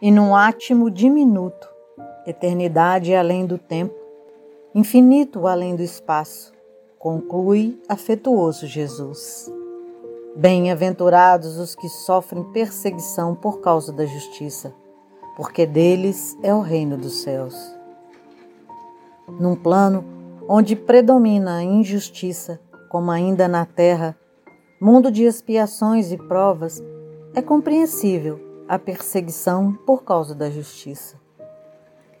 e num átimo diminuto, eternidade além do tempo, infinito além do espaço, conclui afetuoso Jesus. Bem-aventurados os que sofrem perseguição por causa da justiça, porque deles é o reino dos céus. Num plano onde predomina a injustiça, como ainda na terra, mundo de expiações e provas, é compreensível a perseguição por causa da justiça.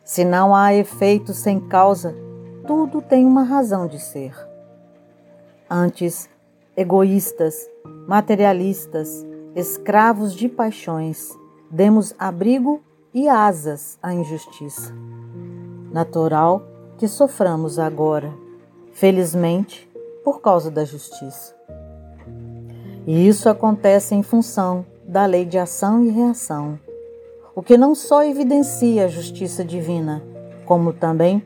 Se não há efeito sem causa, tudo tem uma razão de ser. Antes, egoístas, materialistas, escravos de paixões, demos abrigo e asas à injustiça. Natural que soframos agora, felizmente, por causa da justiça. E isso acontece em função da lei de ação e reação, o que não só evidencia a justiça divina, como também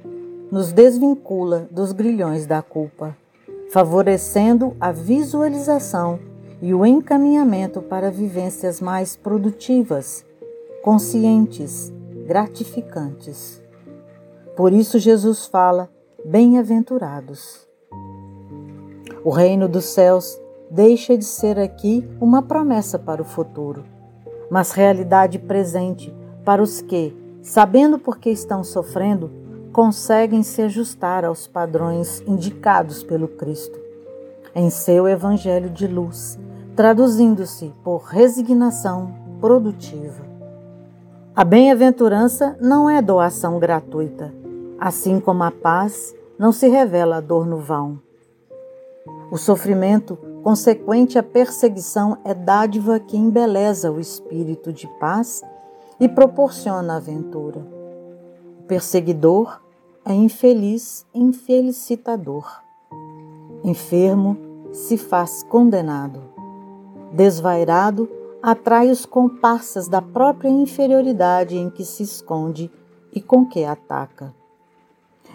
nos desvincula dos grilhões da culpa, favorecendo a visualização e o encaminhamento para vivências mais produtivas, conscientes, gratificantes. Por isso, Jesus fala: bem-aventurados. O reino dos céus deixa de ser aqui uma promessa para o futuro, mas realidade presente para os que, sabendo por que estão sofrendo, conseguem se ajustar aos padrões indicados pelo Cristo em seu Evangelho de luz, traduzindo-se por resignação produtiva. A bem-aventurança não é doação gratuita, assim como a paz não se revela a dor no vão. O sofrimento consequente à perseguição é dádiva que embeleza o espírito de paz e proporciona aventura. O perseguidor é infeliz, infelicitador. Enfermo se faz condenado. Desvairado atrai os comparsas da própria inferioridade em que se esconde e com que ataca.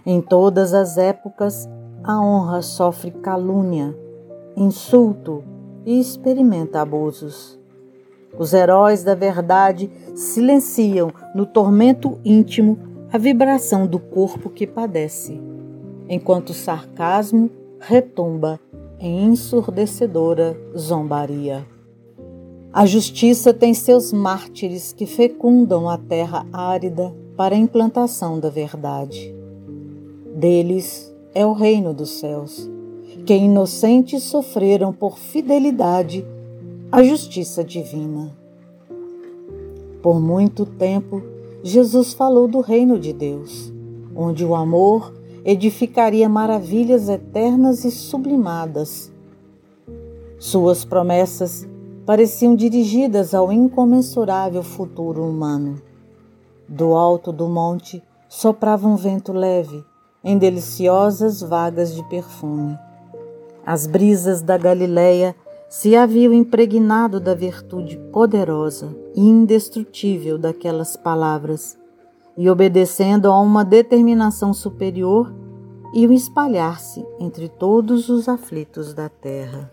Em todas as épocas, a honra sofre calúnia, insulto e experimenta abusos. Os heróis da verdade silenciam no tormento íntimo a vibração do corpo que padece, enquanto o sarcasmo retumba em ensurdecedora zombaria. A justiça tem seus mártires que fecundam a terra árida para a implantação da verdade. Deles é o reino dos céus, que inocentes sofreram por fidelidade à justiça divina. Por muito tempo, Jesus falou do reino de Deus, onde o amor edificaria maravilhas eternas e sublimadas. Suas promessas pareciam dirigidas ao incomensurável futuro humano. Do alto do monte soprava um vento leve, em deliciosas vagas de perfume. As brisas da Galileia se haviam impregnado da virtude poderosa e indestrutível daquelas palavras, e obedecendo a uma determinação superior, iam espalhar-se entre todos os aflitos da terra.